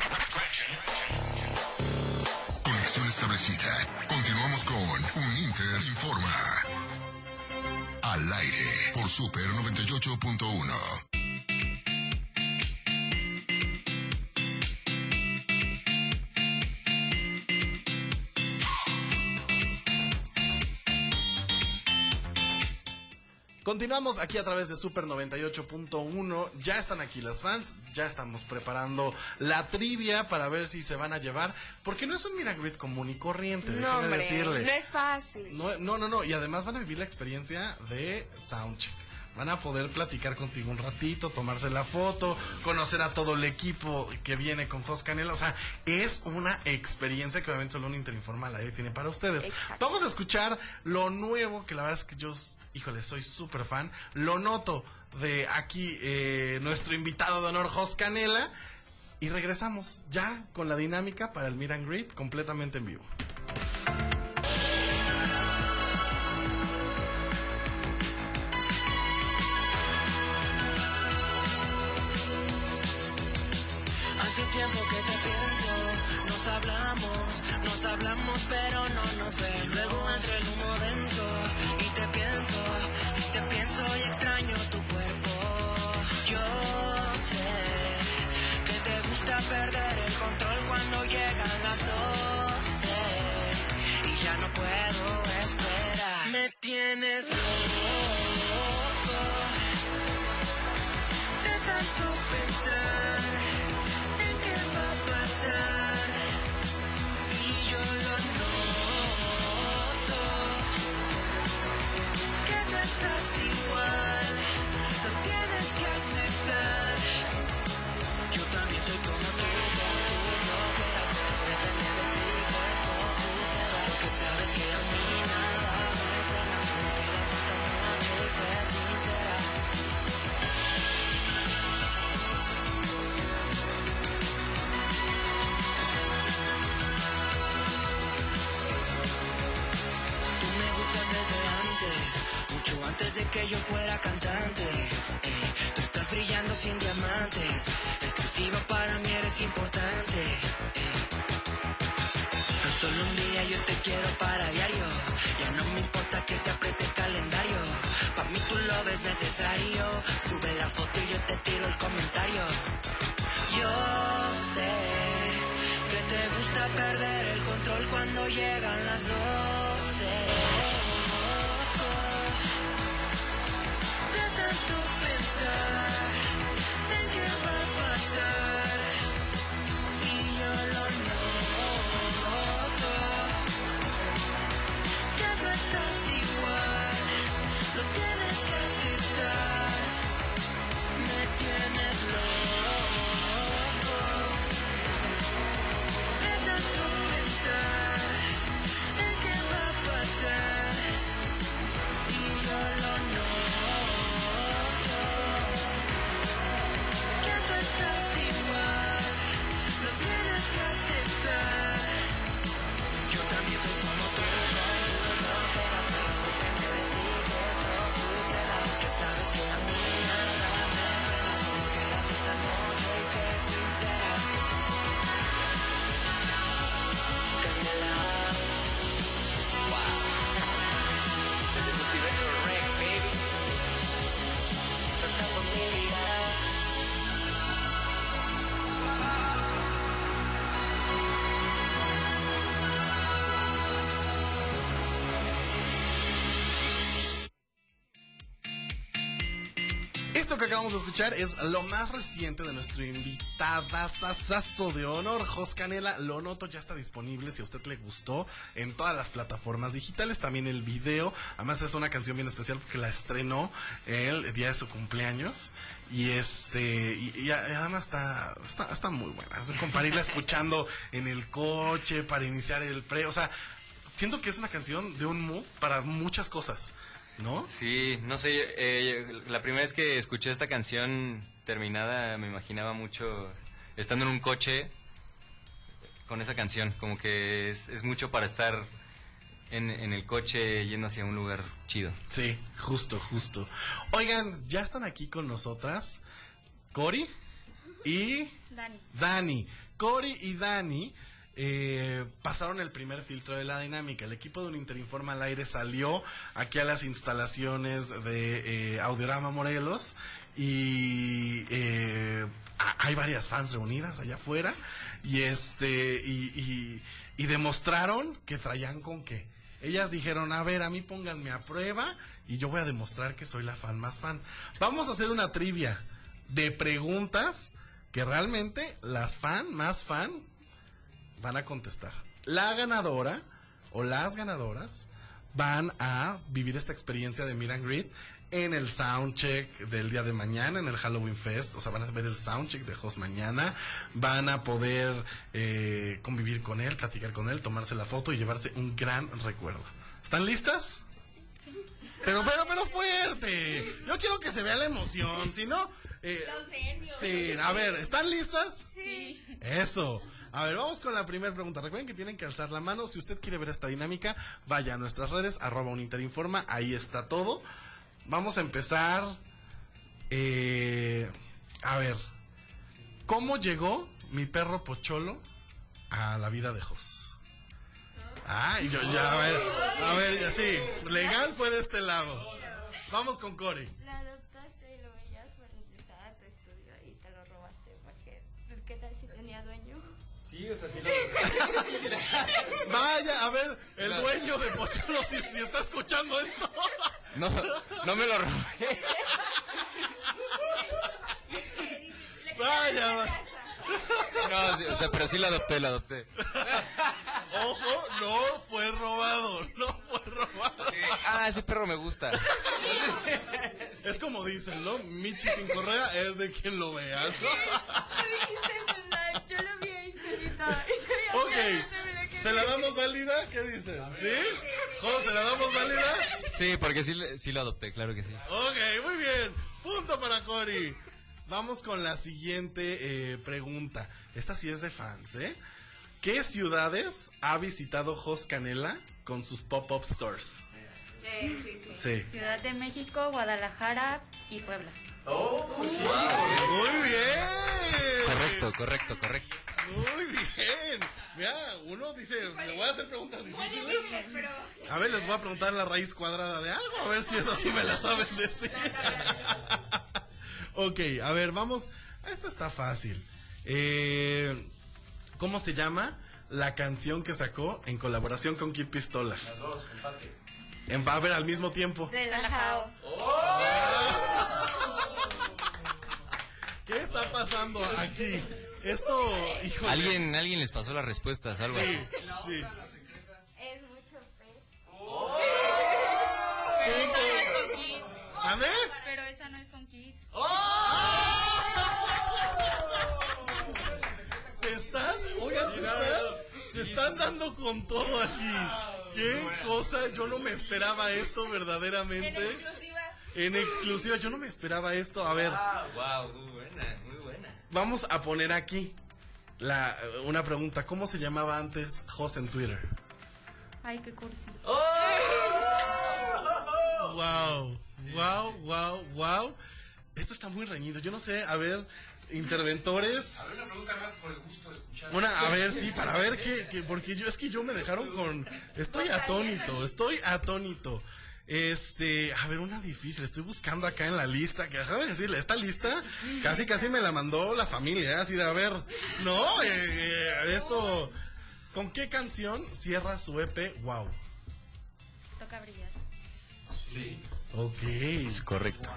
Establecida. Continuamos con Un Inter Informa. Al aire por Super 98.1. Continuamos aquí a través de Super 98.1. Ya están aquí las fans. Ya estamos preparando la trivia para ver si se van a llevar. Porque no es un Miragrid común y corriente, No, hombre, decirle. no es fácil. No, no, no, no. Y además van a vivir la experiencia de Soundcheck. Van a poder platicar contigo un ratito, tomarse la foto, conocer a todo el equipo que viene con Fos Canela. O sea, es una experiencia que obviamente solo un Interinforma al aire tiene para ustedes. Vamos a escuchar lo nuevo, que la verdad es que yo, híjole, soy súper fan. Lo noto de aquí eh, nuestro invitado de honor, Jos Canela. Y regresamos ya con la dinámica para el Meet and Greet completamente en vivo. Me yo fuera cantante. Eh, tú estás brillando sin diamantes, exclusiva para mí eres importante. Eh, no solo un día yo te quiero para diario, ya no me importa que se apriete el calendario. Pa' mí tu love es necesario, sube la foto y yo te tiro el comentario. Yo sé que te gusta perder el control cuando llegan las doce. Acabamos de escuchar es lo más reciente de nuestro invitada sasazo de honor, Jos Canela. Lo noto, ya está disponible si a usted le gustó en todas las plataformas digitales. También el video. Además, es una canción bien especial porque la estrenó el día de su cumpleaños. Y este, y, y además está, está, está muy buena. Es escuchando en el coche, para iniciar el pre. O sea, siento que es una canción de un mood para muchas cosas. ¿No? Sí, no sé, eh, la primera vez que escuché esta canción terminada me imaginaba mucho estando en un coche con esa canción, como que es, es mucho para estar en, en, el coche yendo hacia un lugar chido. Sí, justo, justo. Oigan, ya están aquí con nosotras Cori y Dani. Dani. Cori y Dani eh, pasaron el primer filtro de la dinámica. El equipo de un Interinforma al aire salió aquí a las instalaciones de eh, Audiorama Morelos y eh, hay varias fans reunidas allá afuera y este y, y, y demostraron que traían con qué. Ellas dijeron, a ver, a mí pónganme a prueba y yo voy a demostrar que soy la fan más fan. Vamos a hacer una trivia de preguntas que realmente las fan más fan van a contestar. La ganadora o las ganadoras van a vivir esta experiencia de Meet and Greet en el soundcheck del día de mañana, en el Halloween Fest. O sea, van a ver el soundcheck de Jos mañana. Van a poder eh, convivir con él, platicar con él, tomarse la foto y llevarse un gran recuerdo. ¿Están listas? Pero, pero, pero fuerte. Yo quiero que se vea la emoción, si no... Eh, Los nervios. Sí, a ver, ¿están listas? Sí. Eso. A ver, vamos con la primera pregunta. Recuerden que tienen que alzar la mano. Si usted quiere ver esta dinámica, vaya a nuestras redes, arroba uninterinforma, ahí está todo. Vamos a empezar. Eh, a ver, ¿cómo llegó mi perro Pocholo a la vida de Jos? Ah, yo ya, a ver, a ver, ya sí, legal fue de este lado. Vamos con Cory. Lo Vaya, a ver, el dueño de Pocholo, si, si está escuchando esto. No, no me lo robé. Vaya, va- No, sí, o sea, pero sí lo adopté, lo adopté. ojo, no fue robado, no fue robado. Ah, ese perro me gusta. Es como dicen, ¿no? Michi sin correa es de quien lo vea, ¿no? Yo lo vi ahí solita. Ok, ¿se la damos válida? ¿Qué dicen? ¿Sí? ¿Jo, se la damos válida? Sí, porque sí, sí lo adopté, claro que sí. Ok, muy bien. Punto para Cory. Vamos con la siguiente eh, pregunta. Esta sí es de fans, ¿eh? ¿Qué ciudades ha visitado Jos Canela con sus pop-up stores? Sí, sí, sí. Sí. Ciudad de México, Guadalajara y Puebla. Muy bien. Correcto, correcto, correcto. Muy bien. Mira, uno dice, le voy a hacer preguntas difíciles. pero... A ver, les voy a preguntar la raíz cuadrada de algo, a ver si eso sí me la saben decir. Ok, a ver, vamos. Esta está fácil. Eh, ¿Cómo se llama la canción que sacó en colaboración con Kid Pistola? Las dos, empate. En, a ver, al mismo tiempo. Relajado. ¿Qué está pasando aquí? Esto, hijo. Alguien, alguien les pasó las respuestas, algo Sí, así. sí. Es mucho pez. ¿Qué? Esa no es con todo aquí. Qué cosa, yo no me esperaba esto verdaderamente. En exclusiva, yo no me esperaba esto. A ver, Wow, muy buena, muy buena. vamos a poner aquí la, una pregunta. ¿Cómo se llamaba antes Jos en Twitter? Ay, qué cursi. Wow, wow, wow, wow. Esto está muy reñido. Yo no sé, a ver, interventores. A ver, una pregunta más por el gusto de escuchar. Una, a ver, sí, para ver qué, qué- porque yo, es que yo me dejaron con, estoy atónito, estoy atónito. Este, a ver, una difícil, estoy buscando acá en la lista, que déjame decirle, esta lista casi casi me la mandó la familia, ¿eh? así de, a ver, no, eh, eh, esto, ¿con qué canción cierra su EP Wow? Toca brillar. Sí. Ok. Es correcto.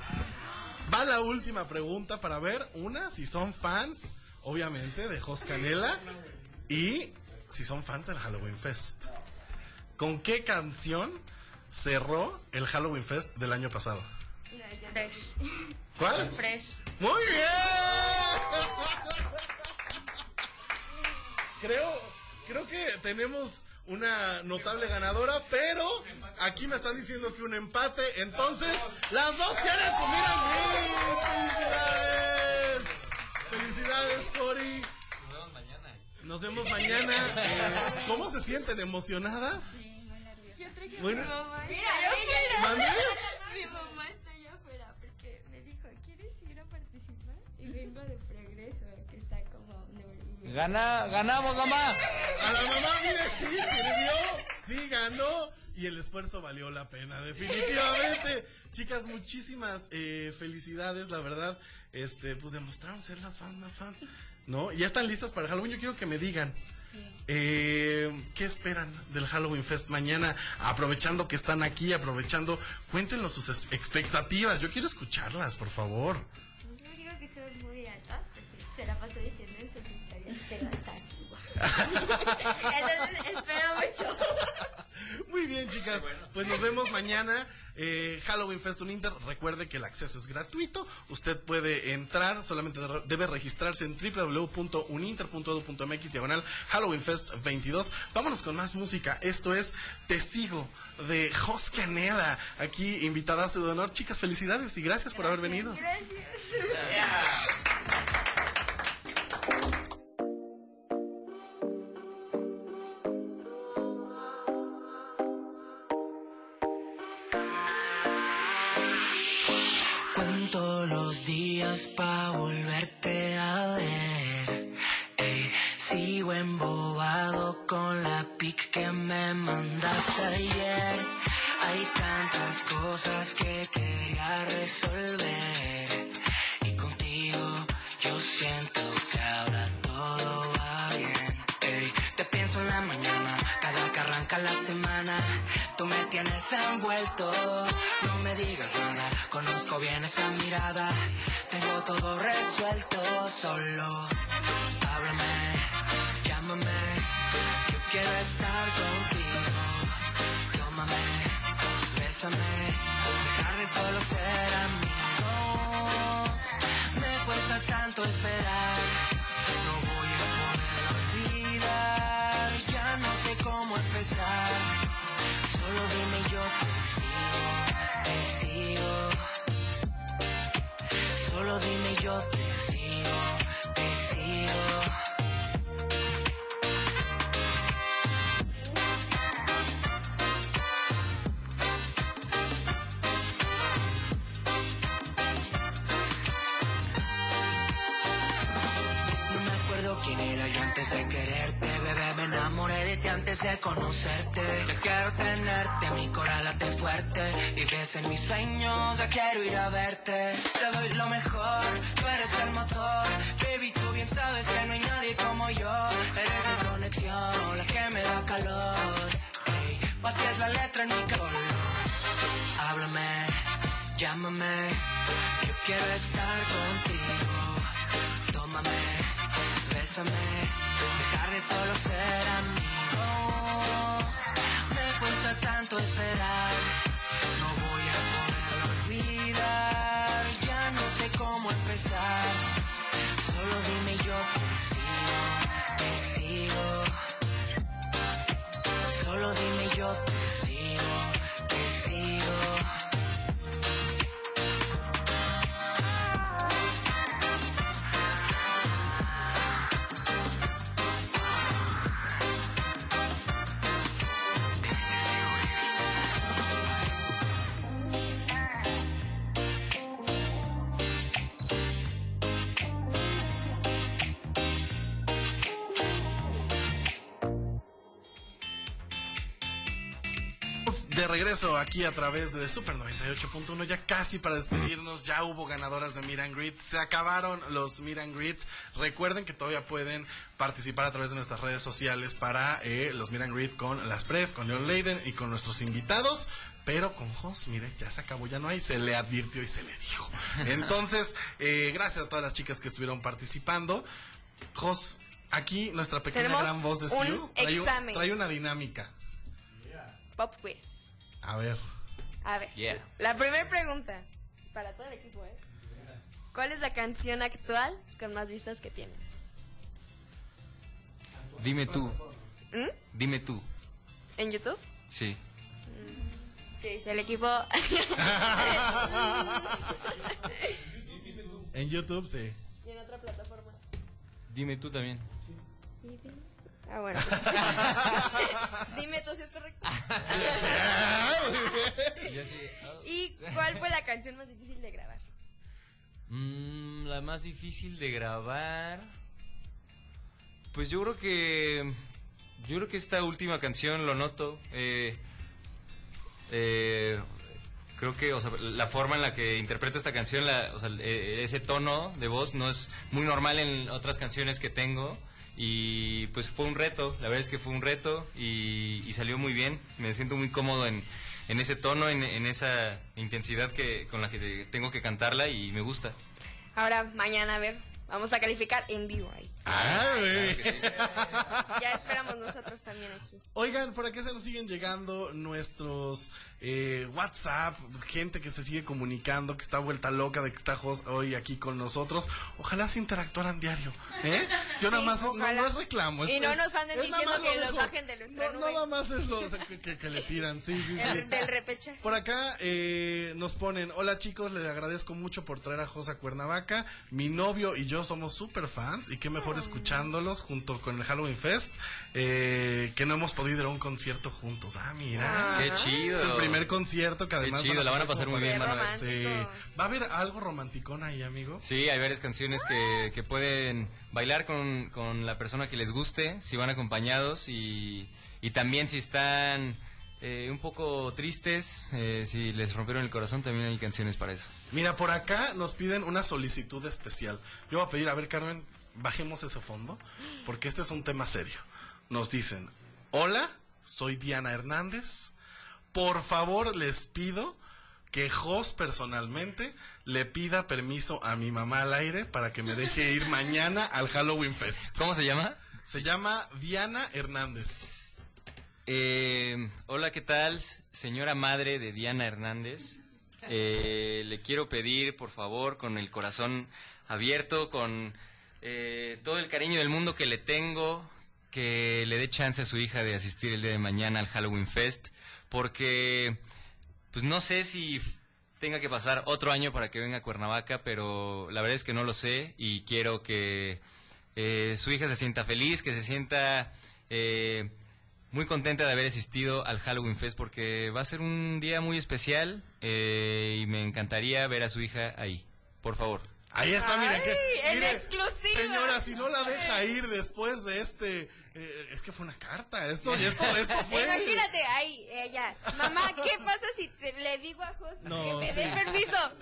Va la última pregunta para ver, una, si son fans, obviamente, de Jos Canela y si son fans del Halloween Fest. ¿Con qué canción cerró el Halloween Fest del año pasado? Fresh. ¿Cuál? Fresh. Muy bien. Creo, creo que tenemos una notable ganadora, pero aquí me están diciendo que un empate, entonces las dos quieren subir al ring. ¡Felicidades! ¡Felicidades, Cori! Nos vemos mañana. Eh, ¿Cómo se sienten? ¿Emocionadas? Yo traje Bueno. a mi mamá. Mira. Mi mamá está allá afuera porque me dijo, ¿quieres ir a participar? Y vengo de progreso, que está como... Gana, ganamos, mamá. A la mamá, mire, sí, sirvió, sí ganó y el esfuerzo valió la pena, definitivamente. Chicas, muchísimas eh, felicidades, la verdad, este, pues demostraron ser las fans más fan, ¿no? Ya están listas para Halloween, yo quiero que me digan. eh, ¿Qué esperan del Halloween Fest mañana? Aprovechando que están aquí, aprovechando, cuéntenos sus expectativas. Yo quiero escucharlas, por favor. Yo digo que son muy altas porque se la pasó diciendo en sus historias. Entonces espero mucho. Muy bien, chicas. Pues nos vemos mañana. eh, Halloween Fest Uninter. Recuerde que el acceso es gratuito. Usted puede entrar, solamente de- debe registrarse en www.uninter.edu.mx diagonal Halloween Fest 22. Vámonos con más música. Esto es Te Sigo de Jos Canela. Aquí invitada de honor. Chicas, felicidades y gracias por haber venido. Gracias. Pa' volverte a ver. Ey, sigo embobado con la pic que me mandaste ayer. Hay tantas cosas que quería resolver. Y contigo yo siento Tú me tienes envuelto, no me digas nada. Conozco bien esa mirada, tengo todo resuelto. Solo háblame, llámame. Yo quiero estar contigo. Tómame, bésame, dejar de solo ser amigos. Me cuesta tanto esperar, no voy a poder olvidar. Ya no sé cómo empezar. Solo dime y yo te sigo, te sigo. No me acuerdo quién era yo antes de quererte, bebé. Me enamoré de ti antes de conocerte. Ya quiero tenerte, mi corazón late fuerte. Vives en mis sueños, ya quiero ir a verte. Te doy lo mejor, tú eres el motor. Baby, tú bien sabes que no hay nadie como yo. Eres mi conexión, la que me da calor. Ey, pa' ti es la letra en mi color. Háblame, llámame. Yo quiero estar contigo. Bésame, dejar de solo ser amigos. Me cuesta tanto esperar, no voy a regreso aquí a través de Super 98.1, ya casi para despedirnos, ya hubo ganadoras de Meet and Greet, se acabaron los Meet and Greets, recuerden que todavía pueden participar a través de nuestras redes sociales para eh, los Meet and Greet con las Press, con Leon Leiden y con nuestros invitados, pero con Jos, mire, ya se acabó, ya no hay, se le advirtió y se le dijo. Entonces, eh, gracias a todas las chicas que estuvieron participando. Jos, aquí nuestra pequeña Tenemos gran voz de Siu trae, trae una dinámica. Pop quiz. A ver. A ver. Yeah. La primera pregunta. Para todo el equipo, ¿eh? ¿Cuál es la canción actual con más vistas que tienes? Dime tú, ¿Mm? dime tú. ¿En YouTube? Sí. ¿Qué dice el equipo? En YouTube, sí. y en otra plataforma. Dime tú también. Ah, bueno. Dime tú si es correcto. ¿Y cuál fue la canción más difícil de grabar? Mm, la más difícil de grabar. Pues yo creo que. Yo creo que esta última canción lo noto. eh, eh, creo que, o sea, la forma en la que interpreto esta canción, la- o sea, eh, ese tono de voz no es muy normal en otras canciones que tengo. Y pues fue un reto, la verdad es que fue un reto y, salió muy bien. Me siento muy cómodo en, en ese tono, en, en esa intensidad que, con la que tengo que cantarla y me gusta. Ahora, mañana, a ver, vamos a calificar en vivo ahí. Ah, güey. Ya esperamos nosotros también aquí. Oigan, por aquí se nos siguen llegando nuestros eh, WhatsApp, gente que se sigue comunicando, que está vuelta loca de que está Jos hoy aquí con nosotros. Ojalá se interactuaran diario, ¿eh? Yo Sí, nada más, no, no es reclamo. es- Y no nos anden diciendo que los bajen de nuestra No, nube. Nada más es lo o sea, que, que- que le tiran, sí, sí, sí. El- del repechaje. Por acá eh, nos ponen, hola chicos, les agradezco mucho por traer a Jos a Cuernavaca. Mi novio y yo somos super fans y qué mejor escuchándolos junto con el Halloween Fest, eh, que no hemos podido ir a un concierto juntos. Ah, mira. Qué chido. Es el primer concierto que Qué además chido, la van a pasar muy bien, para- van a ver. Sí. ¿Va a haber algo romanticón ahí, amigo? Sí, hay varias canciones que, que pueden bailar con, con la persona que les guste, si van acompañados y, y también si están eh, un poco tristes, eh, si les rompieron el corazón, también hay canciones para eso. Mira, por acá nos piden una solicitud especial. Yo voy a pedir, a ver, Carmen, bajemos ese fondo, porque este es un tema serio. Nos dicen, hola, soy Diana Hernández. Por favor, les pido que Jos personalmente le pida permiso a mi mamá al aire para que me deje ir mañana al Halloween Fest. ¿Cómo se llama? Se llama Diana Hernández. Eh, hola, ¿qué tal? Señora madre de Diana Hernández. Eh, le quiero pedir, por favor, con el corazón abierto, con eh, todo el cariño del mundo que le tengo, que le dé chance a su hija de asistir el día de mañana al Halloween Fest, porque pues no sé si tenga que pasar otro año para que venga a Cuernavaca, pero la verdad es que no lo sé y quiero que eh, su hija se sienta feliz, que se sienta eh, muy contenta de haber asistido al Halloween Fest porque va a ser un día muy especial eh, y me encantaría ver a su hija ahí. Por favor. Ahí está, mira que. en mire, exclusiva. Señora, si no la deja ir después de este. eh, es que fue una carta. Esto, esto, esto fue. Imagínate, ahí, ella. Mamá, ¿qué pasa si te- le digo a Jos No, que me sí. dé permiso?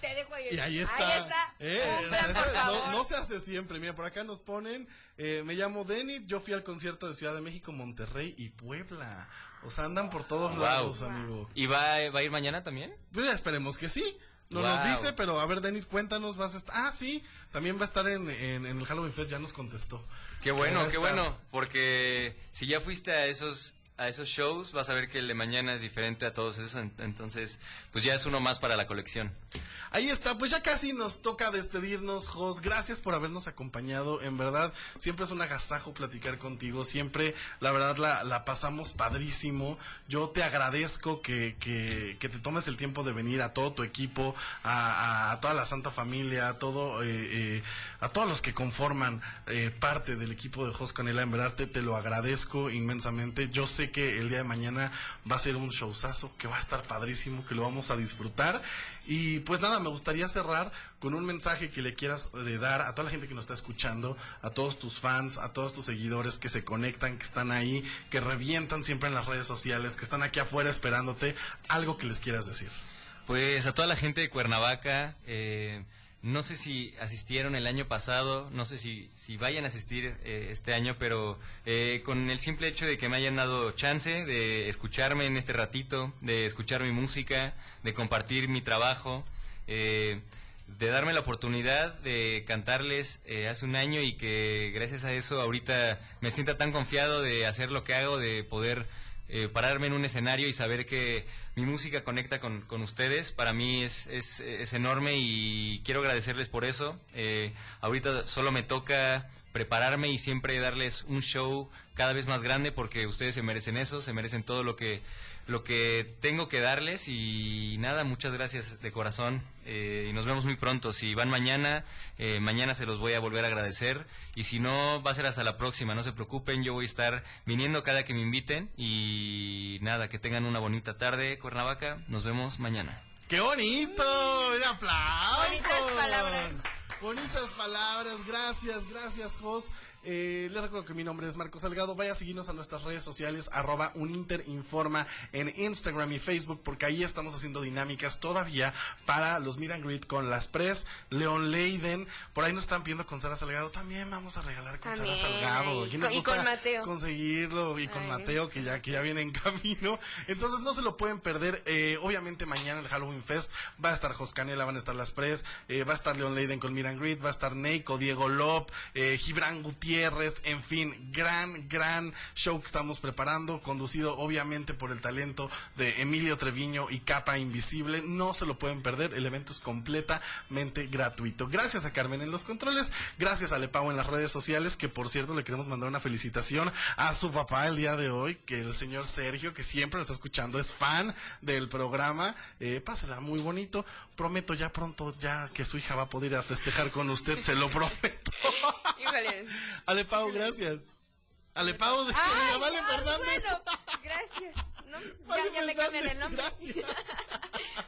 Te dejo ir. Y ahí está. Ahí está. Eh, Cumplan, eso por no, favor. no se hace siempre. Mira, por acá nos ponen. eh, me llamo Denit. Yo fui al concierto de Ciudad de México, Monterrey y Puebla. O sea, andan por todos Wow. lados, amigo. ¿Y va, va a ir mañana también? Pues esperemos que sí. No Wow. nos dice, pero a ver, Denit, cuéntanos. Vas a estar. Ah, sí. También va a estar en, en, en el Halloween Fest. Ya nos contestó. Qué bueno, qué estar. bueno, porque si ya fuiste a esos a esos shows, vas a ver que el de mañana es diferente a todos esos, en- entonces pues ya es uno más para la colección. Ahí está, pues ya casi nos toca despedirnos, Jos. Gracias por habernos acompañado. En verdad, siempre es un agasajo platicar contigo. Siempre, la verdad, la, la pasamos padrísimo. Yo te agradezco que, que, que te tomes el tiempo de venir a todo tu equipo, a toda la Santa Familia, a todo, eh, eh, a todos los que conforman eh, parte del equipo de Jos Canela. En verdad, te, te lo agradezco inmensamente. Yo sé que el día de mañana va a ser un showzazo, que va a estar padrísimo, que lo vamos a disfrutar. Y pues nada, me gustaría cerrar con un mensaje que le quieras eh, dar a toda la gente que nos está escuchando, a todos tus fans, a todos tus seguidores que se conectan, que están ahí, que revientan siempre en las redes sociales, que están aquí afuera esperándote, algo que les quieras decir. Pues a toda la gente de Cuernavaca, eh, no sé si asistieron el año pasado, no sé si, si vayan a asistir eh, este año, pero eh, con el simple hecho de que me hayan dado chance de escucharme en este ratito, de escuchar mi música, de compartir mi trabajo, eh, de darme la oportunidad de cantarles eh, hace un año y que gracias a eso ahorita me sienta tan confiado de hacer lo que hago, de poder eh, pararme en un escenario y saber que mi música conecta con, con ustedes, para mí es, es, es enorme y quiero agradecerles por eso. Eh, ahorita solo me toca prepararme y siempre darles un show cada vez más grande porque ustedes se merecen eso, se merecen todo lo que lo que tengo que darles y nada, muchas gracias de corazón eh, y nos vemos muy pronto. Si van mañana, eh, mañana se los voy a volver a agradecer y si no, va a ser hasta la próxima, no se preocupen, yo voy a estar viniendo cada que me inviten y nada, que tengan una bonita tarde, Cuernavaca, nos vemos mañana. ¡Qué bonito! ¡Un aplauso! Bonitas palabras. Bonitas palabras, gracias, gracias, Jos. Eh, les recuerdo que mi nombre es Marco Salgado. Vaya a seguirnos a nuestras redes sociales, arroba uninterinforma en Instagram y Facebook, porque ahí estamos haciendo dinámicas todavía para los Meet and Greet con las Pres, Leon Leiden. Por ahí nos están pidiendo con Sara Salgado. También vamos a regalar con También, Sara Salgado. nos Y gusta con Mateo. conseguirlo y con Ay. Mateo, que ya, que ya viene en camino. Entonces no se lo pueden perder. Eh, obviamente mañana el Halloween Fest va a estar Jos Canela, van a estar las Pres, eh, va a estar Leon Leiden con Meet and Greet, va a estar Neiko, Diego Lop, eh, Gibran Gutiérrez, en fin, gran, gran show que estamos preparando, conducido obviamente por el talento de Emilio Treviño y Capa Invisible. No se lo pueden perder, el evento es completamente gratuito. Gracias a Carmen en los controles, gracias a Lepau en las redes sociales, que por cierto le queremos mandar una felicitación a su papá el día de hoy, que el señor Sergio, que siempre lo está escuchando, es fan del programa. Eh, pásala muy bonito. Prometo ya pronto ya que su hija va a poder ir a festejar con usted, se lo prometo. Ale Pau, gracias. Ale Pau de Ay, Vale no, Fernández. bueno, gracias. No, Vale ya, ya me cambian el nombre. Fernández,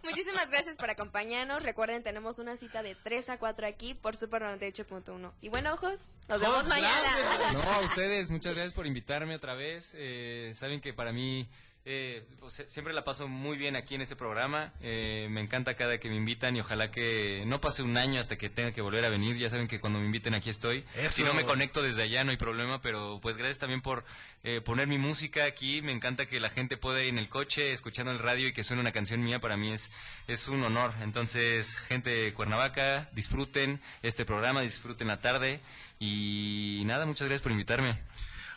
Muchísimas gracias por acompañarnos. Recuerden, tenemos una cita de 3 a 4 aquí por Super 98.1. Y bueno, ojos, nos vemos mañana. gracias. No, a ustedes, muchas gracias por invitarme otra vez. Eh, saben que para mí eh, pues, eh, siempre la paso muy bien aquí en este programa. Eh, me encanta cada que me invitan y ojalá que no pase un año hasta que tenga que volver a venir. Ya saben que cuando me inviten aquí estoy. Eso. Si no me conecto desde allá no hay problema, pero pues gracias también por eh, poner mi música aquí. Me encanta que la gente pueda ir en el coche escuchando el radio y que suene una canción mía. Para mí es, es un honor. Entonces, gente de Cuernavaca, disfruten este programa, disfruten la tarde. Y nada, muchas gracias por invitarme.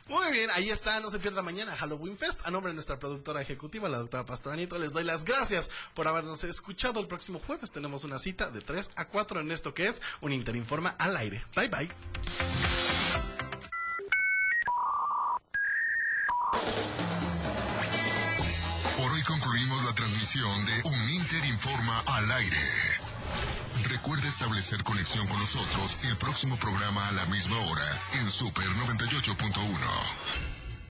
Muy bien, ahí está, no se pierda mañana Halloween Fest. A nombre de nuestra productora ejecutiva, la doctora Pastora Nieto, les doy las gracias por habernos escuchado. El próximo jueves tenemos una cita de 3 a 4 en esto que es un Interinforma al aire. Bye bye. Por hoy concluimos la transmisión de Un Inter Informa al aire. Recuerda establecer conexión con nosotros el próximo programa a la misma hora en Super 98.1.